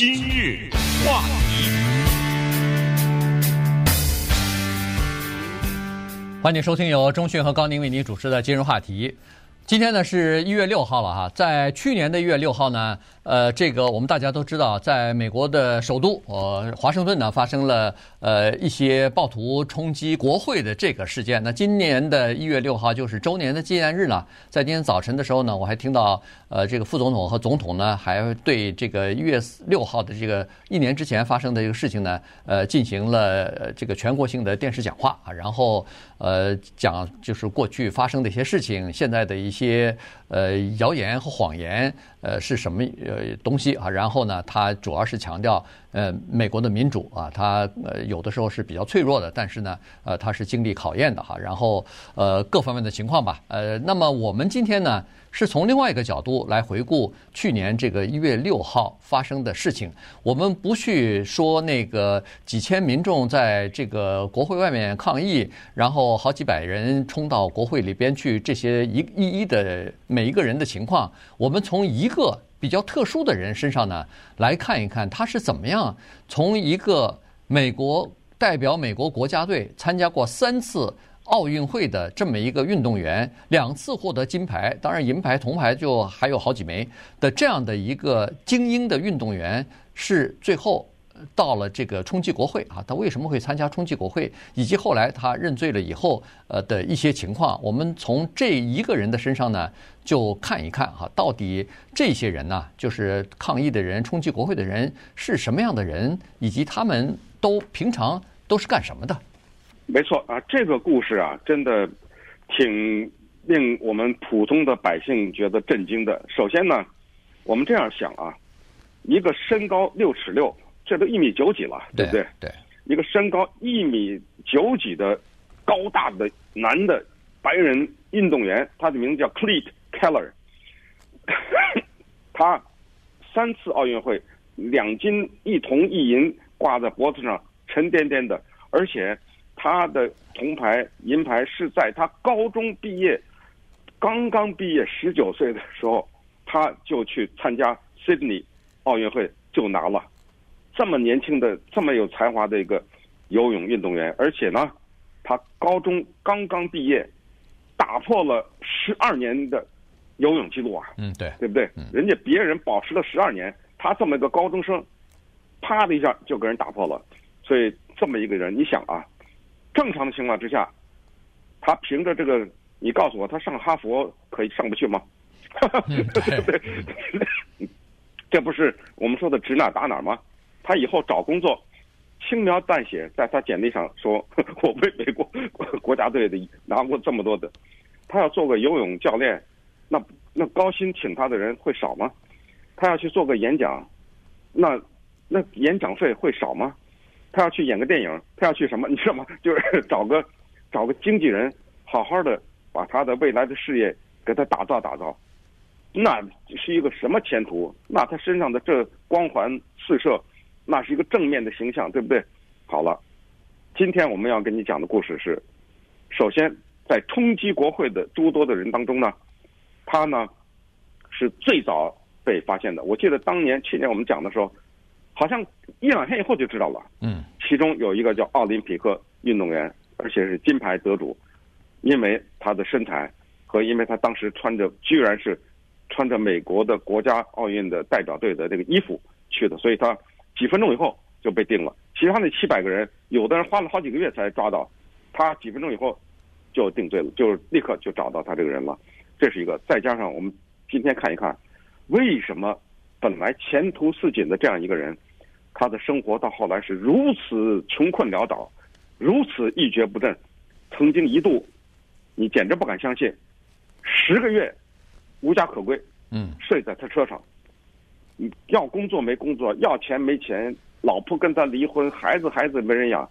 今日话题，欢迎收听由中讯和高宁为您主持的今日话题。今天呢是一月六号了哈，在去年的一月六号呢。呃，这个我们大家都知道，在美国的首都呃华盛顿呢，发生了呃一些暴徒冲击国会的这个事件。那今年的一月六号就是周年的纪念日呢，在今天早晨的时候呢，我还听到呃这个副总统和总统呢，还对这个一月六号的这个一年之前发生的这个事情呢，呃进行了这个全国性的电视讲话啊，然后呃讲就是过去发生的一些事情，现在的一些呃谣言和谎言。呃，是什么呃东西啊？然后呢，他主要是强调，呃，美国的民主啊，它呃有的时候是比较脆弱的，但是呢，呃，它是经历考验的哈。然后呃，各方面的情况吧。呃，那么我们今天呢，是从另外一个角度来回顾去年这个一月六号发生的事情。我们不去说那个几千民众在这个国会外面抗议，然后好几百人冲到国会里边去，这些一一一的每一个人的情况，我们从一个比较特殊的人身上呢来看一看他是怎么样从一个美国代表美国国家队参加过三次。奥运会的这么一个运动员，两次获得金牌，当然银牌、铜牌就还有好几枚的这样的一个精英的运动员，是最后到了这个冲击国会啊。他为什么会参加冲击国会，以及后来他认罪了以后呃的一些情况，我们从这一个人的身上呢，就看一看哈，到底这些人呢，就是抗议的人、冲击国会的人是什么样的人，以及他们都平常都是干什么的。没错啊，这个故事啊，真的挺令我们普通的百姓觉得震惊的。首先呢，我们这样想啊，一个身高六尺六，这都一米九几了，对不对？对。一个身高一米九几的高大的男的白人运动员，他的名字叫 Clete Keller，他三次奥运会两金一铜一银挂在脖子上，沉甸甸的，而且。他的铜牌、银牌是在他高中毕业，刚刚毕业十九岁的时候，他就去参加 Sydney 奥运会就拿了。这么年轻的、这么有才华的一个游泳运动员，而且呢，他高中刚刚毕业，打破了十二年的游泳记录啊！嗯，对，对不对？人家别人保持了十二年，他这么一个高中生，啪的一下就给人打破了。所以这么一个人，你想啊。正常的情况之下，他凭着这个，你告诉我，他上哈佛可以上不去吗？对不对？这不是我们说的指哪打哪吗？他以后找工作，轻描淡写在他简历上说，我为美国国家队的拿过这么多的。他要做个游泳教练，那那高薪请他的人会少吗？他要去做个演讲，那那演讲费会少吗？他要去演个电影，他要去什么？你知道吗？就是找个找个经纪人，好好的把他的未来的事业给他打造打造，那是一个什么前途？那他身上的这光环四射，那是一个正面的形象，对不对？好了，今天我们要跟你讲的故事是，首先在冲击国会的诸多的人当中呢，他呢是最早被发现的。我记得当年去年我们讲的时候。好像一两天以后就知道了。嗯，其中有一个叫奥林匹克运动员，而且是金牌得主，因为他的身材和因为他当时穿着居然是穿着美国的国家奥运的代表队的这个衣服去的，所以他几分钟以后就被定了。其他那七百个人，有的人花了好几个月才抓到，他几分钟以后就定罪了，就立刻就找到他这个人了。这是一个，再加上我们今天看一看，为什么本来前途似锦的这样一个人。他的生活到后来是如此穷困潦倒，如此一蹶不振，曾经一度，你简直不敢相信，十个月无家可归，嗯，睡在他车上，你要工作没工作，要钱没钱，老婆跟他离婚，孩子孩子没人养，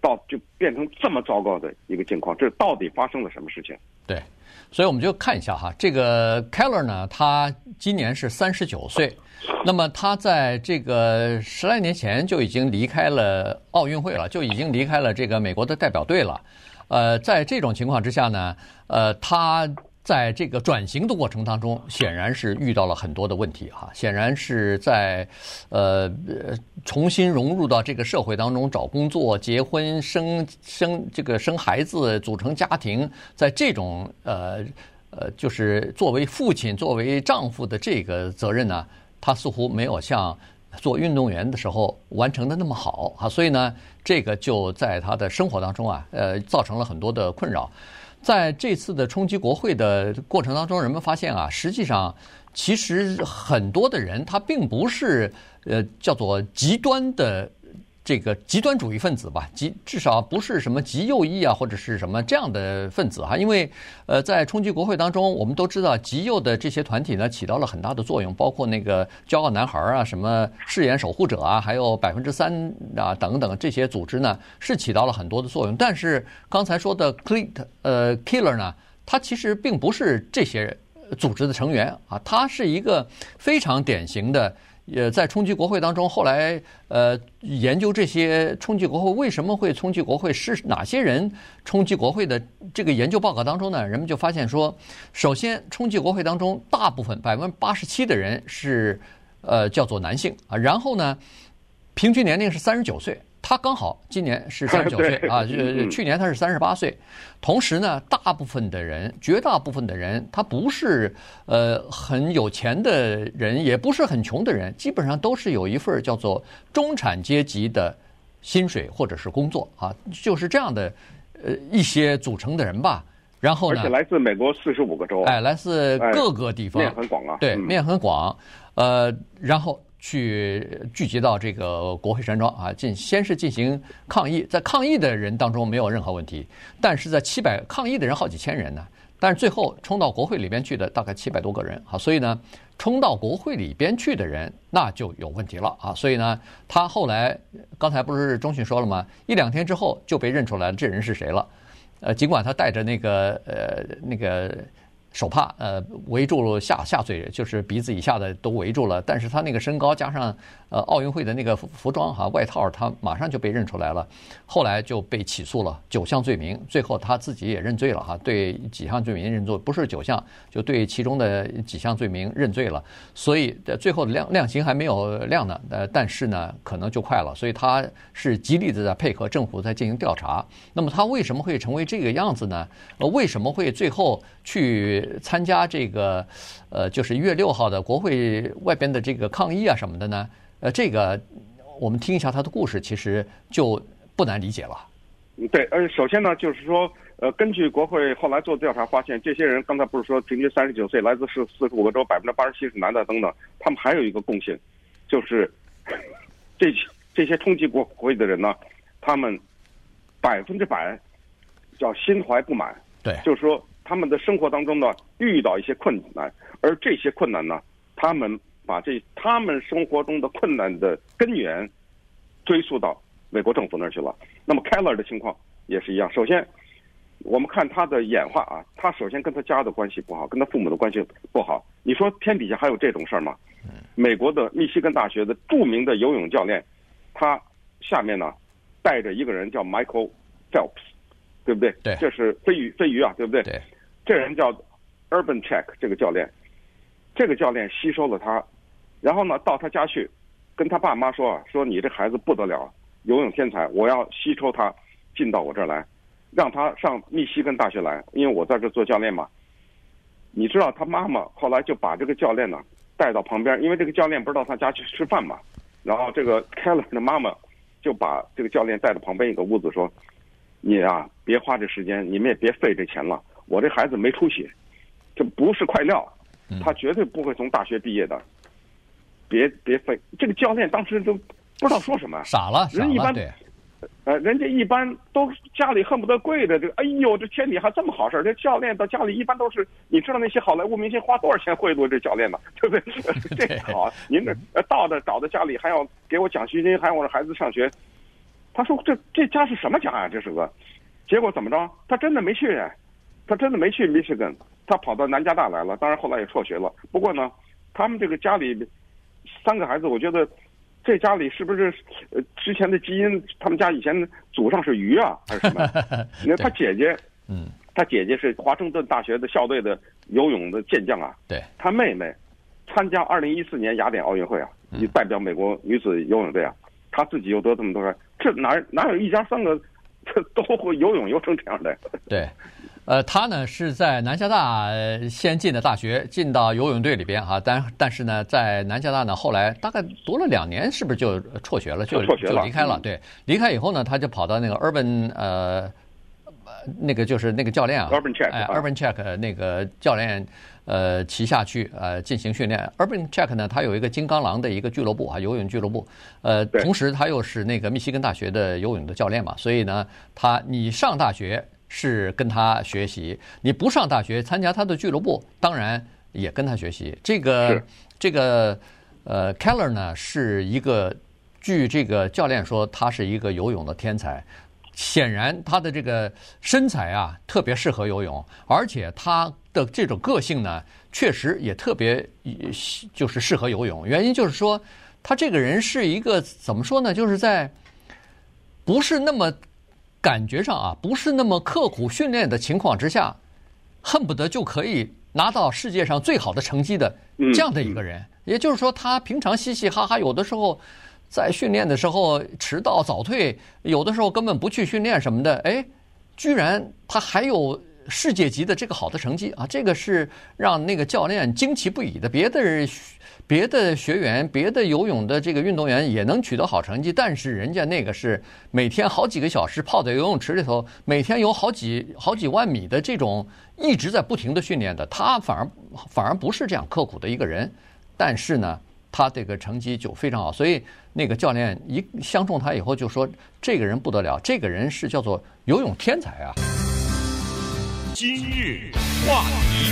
到就变成这么糟糕的一个境况，这到底发生了什么事情？对，所以我们就看一下哈，这个 Keller 呢，他今年是三十九岁。那么他在这个十来年前就已经离开了奥运会了，就已经离开了这个美国的代表队了。呃，在这种情况之下呢，呃，他在这个转型的过程当中，显然是遇到了很多的问题哈，显然是在呃重新融入到这个社会当中，找工作、结婚、生生这个生孩子、组成家庭，在这种呃呃就是作为父亲、作为丈夫的这个责任呢，他似乎没有像做运动员的时候完成的那么好啊，所以呢，这个就在他的生活当中啊，呃，造成了很多的困扰。在这次的冲击国会的过程当中，人们发现啊，实际上其实很多的人他并不是呃叫做极端的这个极端主义分子吧，极至少不是什么极右翼啊或者是什么这样的分子哈，因为呃在冲击国会当中，我们都知道极右的这些团体呢起到了很大的作用，包括那个骄傲男孩啊、什么誓言守护者啊，还有百分之三啊等等这些组织呢是起到了很多的作用，但是刚才说的 Clint 呃 Killer 呢，他其实并不是这些组织的成员啊，他是一个非常典型的。也在冲击国会当中，后来呃研究这些冲击国会为什么会冲击国会，是哪些人冲击国会的这个研究报告当中呢，人们就发现说，首先冲击国会当中大部分百分之八十七的人是呃叫做男性啊，然后呢平均年龄是三十九岁。他刚好今年是三十九 岁啊，就去年他是三十八岁。同时呢，大部分的人，绝大部分的人，他不是呃很有钱的人，也不是很穷的人，基本上都是有一份叫做中产阶级的薪水或者是工作啊，就是这样的呃一些组成的人吧。然后呢，而且来自美国四十五个州，哎，来自各个地方，面很广啊，对，面很广。呃，然后。去聚集到这个国会山庄啊，进先是进行抗议，在抗议的人当中没有任何问题，但是在七百抗议的人好几千人呢，但是最后冲到国会里边去的大概七百多个人啊，所以呢，冲到国会里边去的人那就有问题了啊，所以呢，他后来刚才不是中讯说了吗？一两天之后就被认出来了，这人是谁了？呃，尽管他带着那个呃那个。手帕呃围住了下下嘴，就是鼻子以下的都围住了。但是他那个身高加上呃奥运会的那个服装哈外套，他马上就被认出来了。后来就被起诉了九项罪名，最后他自己也认罪了哈，对几项罪名认罪，不是九项，就对其中的几项罪名认罪了。所以最后的量量刑还没有量呢，呃但是呢可能就快了。所以他是极力的在配合政府在进行调查。那么他为什么会成为这个样子呢？呃为什么会最后去？参加这个，呃，就是一月六号的国会外边的这个抗议啊什么的呢？呃，这个我们听一下他的故事，其实就不难理解了。对，呃，首先呢，就是说，呃，根据国会后来做调查发现，这些人刚才不是说平均三十九岁，来自是四十五个州，百分之八十七是男的等等，他们还有一个共性，就是这 这些冲击国会的人呢，他们百分之百叫心怀不满，对，就是说。他们的生活当中呢，遇到一些困难，而这些困难呢，他们把这他们生活中的困难的根源追溯到美国政府那儿去了。那么 Keller 的情况也是一样。首先，我们看他的演化啊，他首先跟他家的关系不好，跟他父母的关系不好。你说天底下还有这种事儿吗？美国的密西根大学的著名的游泳教练，他下面呢带着一个人叫 Michael Phelps。对不对？对，这是飞鱼，飞鱼啊，对不对？对，这人叫 Urban Check，这个教练，这个教练吸收了他，然后呢，到他家去，跟他爸妈说啊，说你这孩子不得了，游泳天才，我要吸收他进到我这儿来，让他上密西根大学来，因为我在这做教练嘛。你知道他妈妈后来就把这个教练呢带到旁边，因为这个教练不是到他家去吃饭嘛，然后这个 Keller 的妈妈就把这个教练带到旁边一个屋子说。你啊，别花这时间，你们也别费这钱了。我这孩子没出息，这不是块料，他绝对不会从大学毕业的。别别费，这个教练当时都不知道说什么，傻了，傻了，人一般，对，呃，人家一般都家里恨不得跪着，这个，哎呦，这天底下这么好事，这教练到家里一般都是，你知道那些好莱坞明星花多少钱贿赂这教练吗？对不对？这好，您这到的找到家里还要给我奖学金，还要我的孩子上学。他说：“这这家是什么家啊？这是个，结果怎么着？他真的没去，他真的没去密歇根，他跑到南加大来了。当然后来也辍学了。不过呢，他们这个家里三个孩子，我觉得这家里是不是呃之前的基因？他们家以前祖上是鱼啊，还是什么？你看他姐姐，嗯，他姐姐是华盛顿大学的校队的游泳的健将啊。对。他妹妹参加二零一四年雅典奥运会啊，你代表美国女子游泳队啊。他自己又得这么多人，这哪哪有一家三个这 都会游泳游成这样的？对。呃，他呢是在南加大先进的大学，进到游泳队里边哈，但但是呢，在南加大呢，后来大概读了两年，是不是就辍学了？就就离开了。对，离开以后呢，他就跑到那个 Urban 呃，那个就是那个教练啊，Urban Check，哎，Urban Check 那个教练呃旗下去呃进行训练。Urban Check 呢，他有一个金刚狼的一个俱乐部啊，游泳俱乐部。呃，同时他又是那个密西根大学的游泳的教练嘛，所以呢，他你上大学。是跟他学习，你不上大学参加他的俱乐部，当然也跟他学习。这个这个呃，Keller 呢是一个，据这个教练说，他是一个游泳的天才。显然他的这个身材啊特别适合游泳，而且他的这种个性呢，确实也特别就是适合游泳。原因就是说，他这个人是一个怎么说呢？就是在不是那么。感觉上啊，不是那么刻苦训练的情况之下，恨不得就可以拿到世界上最好的成绩的这样的一个人。也就是说，他平常嘻嘻哈哈，有的时候在训练的时候迟到早退，有的时候根本不去训练什么的。哎，居然他还有世界级的这个好的成绩啊！这个是让那个教练惊奇不已的。别的。别的学员、别的游泳的这个运动员也能取得好成绩，但是人家那个是每天好几个小时泡在游泳池里头，每天有好几好几万米的这种一直在不停的训练的，他反而反而不是这样刻苦的一个人，但是呢，他这个成绩就非常好，所以那个教练一相中他以后就说，这个人不得了，这个人是叫做游泳天才啊。今日话题。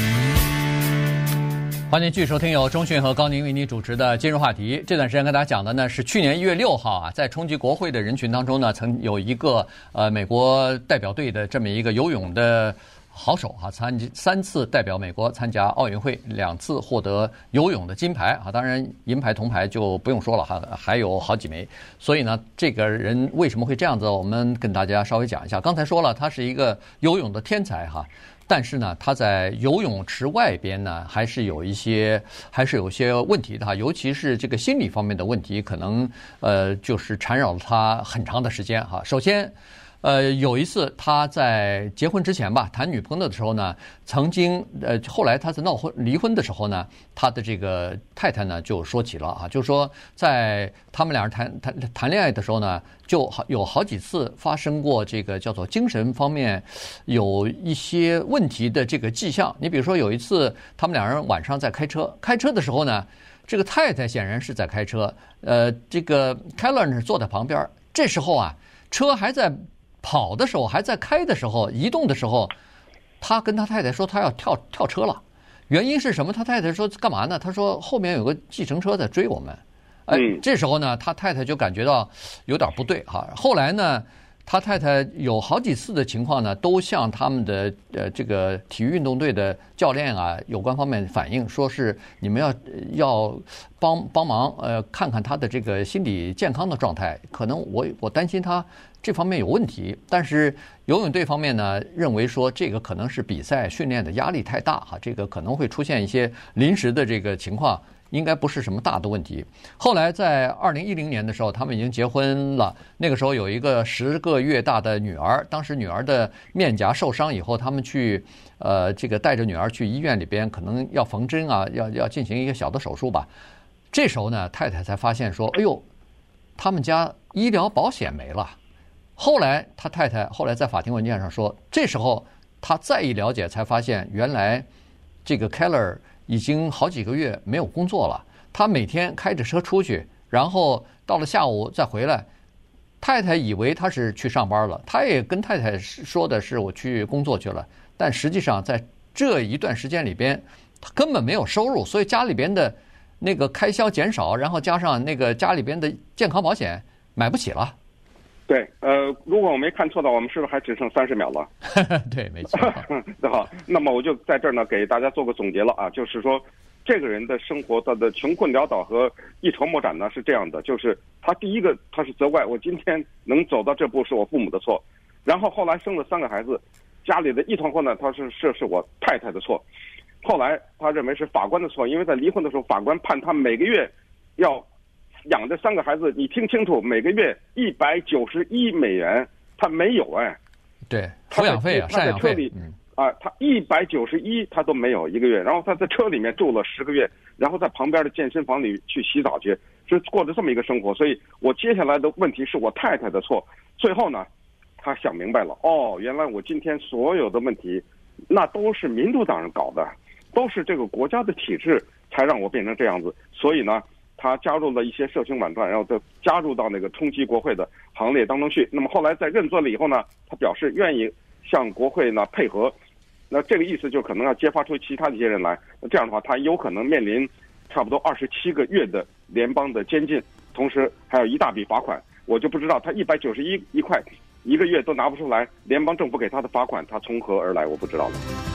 欢迎继续收听由中讯和高宁为您主持的今日话题。这段时间跟大家讲的呢是去年一月六号啊，在冲击国会的人群当中呢，曾有一个呃美国代表队的这么一个游泳的好手啊，参三次代表美国参加奥运会，两次获得游泳的金牌啊。当然银牌、铜牌就不用说了哈，还有好几枚。所以呢，这个人为什么会这样子？我们跟大家稍微讲一下。刚才说了，他是一个游泳的天才哈。但是呢，他在游泳池外边呢，还是有一些，还是有些问题的哈，尤其是这个心理方面的问题，可能呃，就是缠绕了他很长的时间哈。首先。呃，有一次他在结婚之前吧，谈女朋友的时候呢，曾经呃，后来他在闹婚离婚的时候呢，他的这个太太呢就说起了啊，就说在他们俩人谈谈谈恋爱的时候呢，就好有好几次发生过这个叫做精神方面有一些问题的这个迹象。你比如说有一次他们两人晚上在开车，开车的时候呢，这个太太显然是在开车，呃，这个 Keller 呢坐在旁边，这时候啊，车还在。跑的时候，还在开的时候，移动的时候，他跟他太太说他要跳跳车了。原因是什么？他太太说干嘛呢？他说后面有个计程车在追我们。哎，这时候呢，他太太就感觉到有点不对哈。后来呢，他太太有好几次的情况呢，都向他们的呃这个体育运动队的教练啊有关方面反映，说是你们要要帮帮忙呃看看他的这个心理健康的状态。可能我我担心他。这方面有问题，但是游泳队方面呢，认为说这个可能是比赛训练的压力太大哈，这个可能会出现一些临时的这个情况，应该不是什么大的问题。后来在二零一零年的时候，他们已经结婚了，那个时候有一个十个月大的女儿，当时女儿的面颊受伤以后，他们去呃这个带着女儿去医院里边，可能要缝针啊，要要进行一个小的手术吧。这时候呢，太太才发现说，哎呦，他们家医疗保险没了。后来他太太后来在法庭文件上说，这时候他再一了解，才发现原来这个 Keller 已经好几个月没有工作了。他每天开着车出去，然后到了下午再回来。太太以为他是去上班了，他也跟太太说的是我去工作去了。但实际上在这一段时间里边，他根本没有收入，所以家里边的那个开销减少，然后加上那个家里边的健康保险买不起了。对，呃，如果我没看错的话，我们是不是还只剩三十秒了？对，没错。对 好，那么我就在这儿呢，给大家做个总结了啊，就是说，这个人的生活他的穷困潦倒和一筹莫展呢是这样的，就是他第一个他是责怪我今天能走到这步是我父母的错，然后后来生了三个孩子，家里的一团混乱，他是是是我太太的错。后来他认为是法官的错，因为在离婚的时候，法官判他每个月要养这三个孩子，你听清楚，每个月一百九十一美元，他没有哎。对，抚养费啊，他在车里啊，他一百九十一他都没有一个月，然后他在车里面住了十个月，然后在旁边的健身房里去洗澡去，就过着这么一个生活。所以我接下来的问题是我太太的错。最后呢，他想明白了，哦，原来我今天所有的问题，那都是民主党人搞的。都是这个国家的体制才让我变成这样子，所以呢，他加入了一些社群网站，然后再加入到那个冲击国会的行列当中去。那么后来在认罪了以后呢，他表示愿意向国会呢配合。那这个意思就可能要揭发出其他的一些人来。那这样的话，他有可能面临差不多二十七个月的联邦的监禁，同时还有一大笔罚款。我就不知道他一百九十一一块一个月都拿不出来，联邦政府给他的罚款他从何而来？我不知道了。